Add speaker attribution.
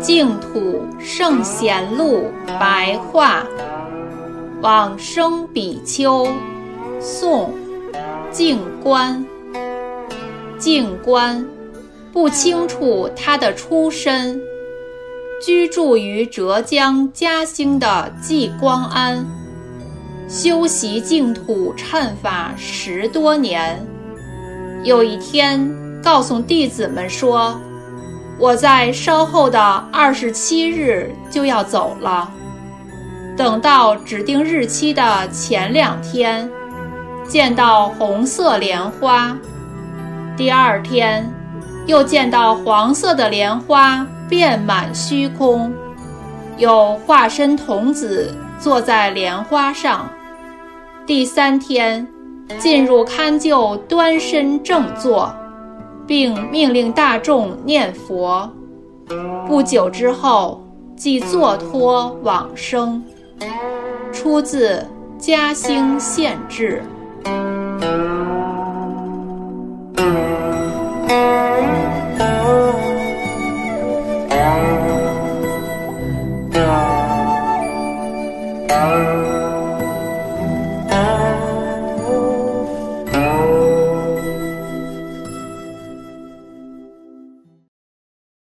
Speaker 1: 净土圣贤录白话，往生比丘，宋，静观。静观，不清楚他的出身，居住于浙江嘉兴的济光庵，修习净土忏法十多年。有一天，告诉弟子们说：“我在稍后的二十七日就要走了。”等到指定日期的前两天，见到红色莲花。第二天，又见到黄色的莲花遍满虚空，有化身童子坐在莲花上。第三天，进入堪就端身正坐，并命令大众念佛。不久之后即作托往生。出自嘉兴县志。